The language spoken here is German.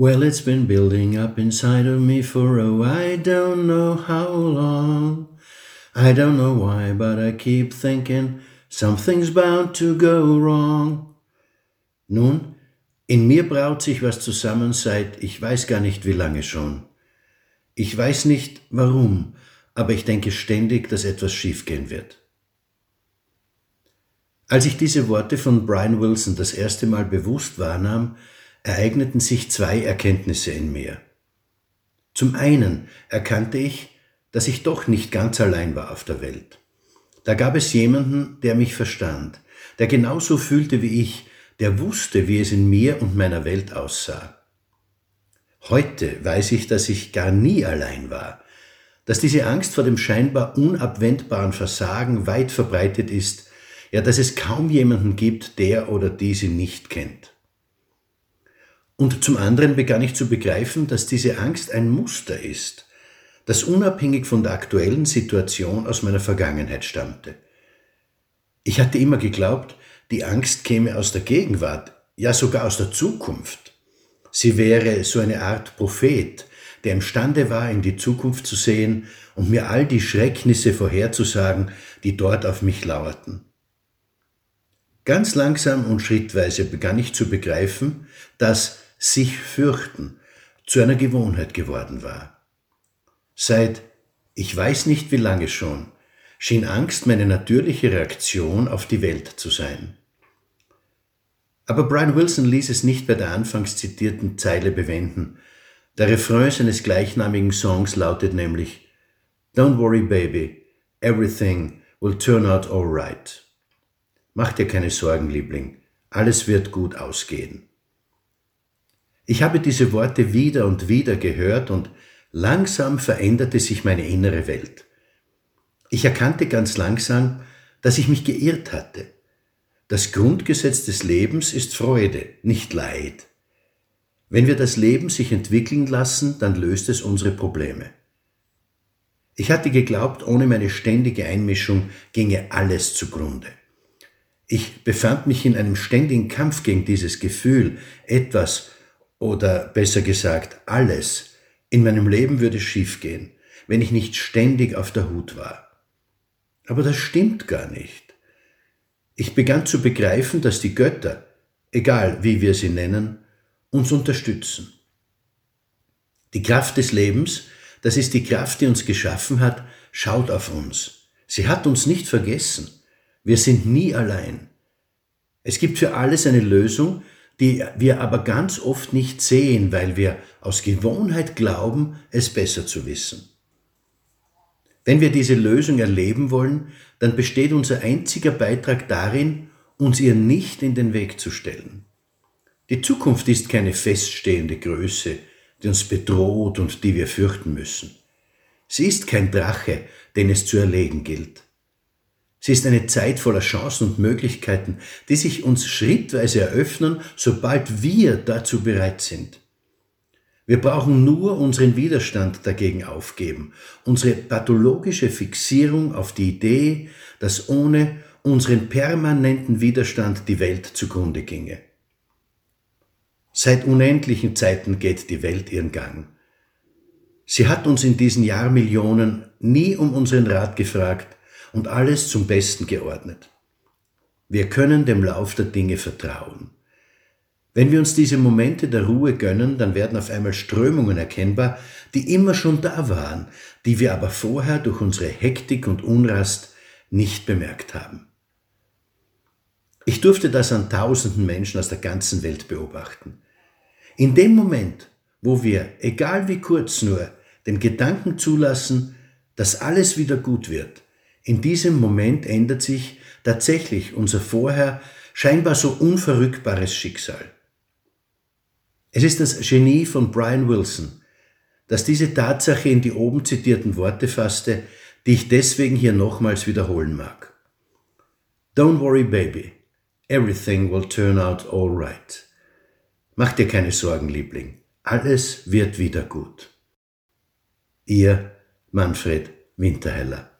Well, it's been building up inside of me for oh, I don't know how long. I don't know why, but I keep thinking something's bound to go wrong. Nun, in mir braut sich was zusammen seit ich weiß gar nicht wie lange schon. Ich weiß nicht warum, aber ich denke ständig, dass etwas schiefgehen wird. Als ich diese Worte von Brian Wilson das erste Mal bewusst wahrnahm, ereigneten sich zwei Erkenntnisse in mir. Zum einen erkannte ich, dass ich doch nicht ganz allein war auf der Welt. Da gab es jemanden, der mich verstand, der genauso fühlte wie ich, der wusste, wie es in mir und meiner Welt aussah. Heute weiß ich, dass ich gar nie allein war, dass diese Angst vor dem scheinbar unabwendbaren Versagen weit verbreitet ist ja, dass es kaum jemanden gibt, der oder die sie nicht kennt. Und zum anderen begann ich zu begreifen, dass diese Angst ein Muster ist, das unabhängig von der aktuellen Situation aus meiner Vergangenheit stammte. Ich hatte immer geglaubt, die Angst käme aus der Gegenwart, ja sogar aus der Zukunft. Sie wäre so eine Art Prophet, der imstande war, in die Zukunft zu sehen und mir all die Schrecknisse vorherzusagen, die dort auf mich lauerten. Ganz langsam und schrittweise begann ich zu begreifen, dass sich fürchten zu einer Gewohnheit geworden war. Seit ich weiß nicht wie lange schon, schien Angst meine natürliche Reaktion auf die Welt zu sein. Aber Brian Wilson ließ es nicht bei der anfangs zitierten Zeile bewenden. Der Refrain seines gleichnamigen Songs lautet nämlich Don't worry, baby, everything will turn out all right. Mach dir keine Sorgen, Liebling, alles wird gut ausgehen. Ich habe diese Worte wieder und wieder gehört und langsam veränderte sich meine innere Welt. Ich erkannte ganz langsam, dass ich mich geirrt hatte. Das Grundgesetz des Lebens ist Freude, nicht Leid. Wenn wir das Leben sich entwickeln lassen, dann löst es unsere Probleme. Ich hatte geglaubt, ohne meine ständige Einmischung ginge alles zugrunde. Ich befand mich in einem ständigen Kampf gegen dieses Gefühl, etwas oder besser gesagt alles in meinem Leben würde schiefgehen, wenn ich nicht ständig auf der Hut war. Aber das stimmt gar nicht. Ich begann zu begreifen, dass die Götter, egal wie wir sie nennen, uns unterstützen. Die Kraft des Lebens, das ist die Kraft, die uns geschaffen hat, schaut auf uns. Sie hat uns nicht vergessen. Wir sind nie allein. Es gibt für alles eine Lösung, die wir aber ganz oft nicht sehen, weil wir aus Gewohnheit glauben, es besser zu wissen. Wenn wir diese Lösung erleben wollen, dann besteht unser einziger Beitrag darin, uns ihr nicht in den Weg zu stellen. Die Zukunft ist keine feststehende Größe, die uns bedroht und die wir fürchten müssen. Sie ist kein Drache, den es zu erlegen gilt. Sie ist eine Zeit voller Chancen und Möglichkeiten, die sich uns schrittweise eröffnen, sobald wir dazu bereit sind. Wir brauchen nur unseren Widerstand dagegen aufgeben, unsere pathologische Fixierung auf die Idee, dass ohne unseren permanenten Widerstand die Welt zugrunde ginge. Seit unendlichen Zeiten geht die Welt ihren Gang. Sie hat uns in diesen Jahrmillionen nie um unseren Rat gefragt, und alles zum Besten geordnet. Wir können dem Lauf der Dinge vertrauen. Wenn wir uns diese Momente der Ruhe gönnen, dann werden auf einmal Strömungen erkennbar, die immer schon da waren, die wir aber vorher durch unsere Hektik und Unrast nicht bemerkt haben. Ich durfte das an tausenden Menschen aus der ganzen Welt beobachten. In dem Moment, wo wir, egal wie kurz nur, den Gedanken zulassen, dass alles wieder gut wird, in diesem Moment ändert sich tatsächlich unser vorher scheinbar so unverrückbares Schicksal. Es ist das Genie von Brian Wilson, das diese Tatsache in die oben zitierten Worte fasste, die ich deswegen hier nochmals wiederholen mag. Don't worry, baby. Everything will turn out all right. Mach dir keine Sorgen, Liebling. Alles wird wieder gut. Ihr Manfred Winterheller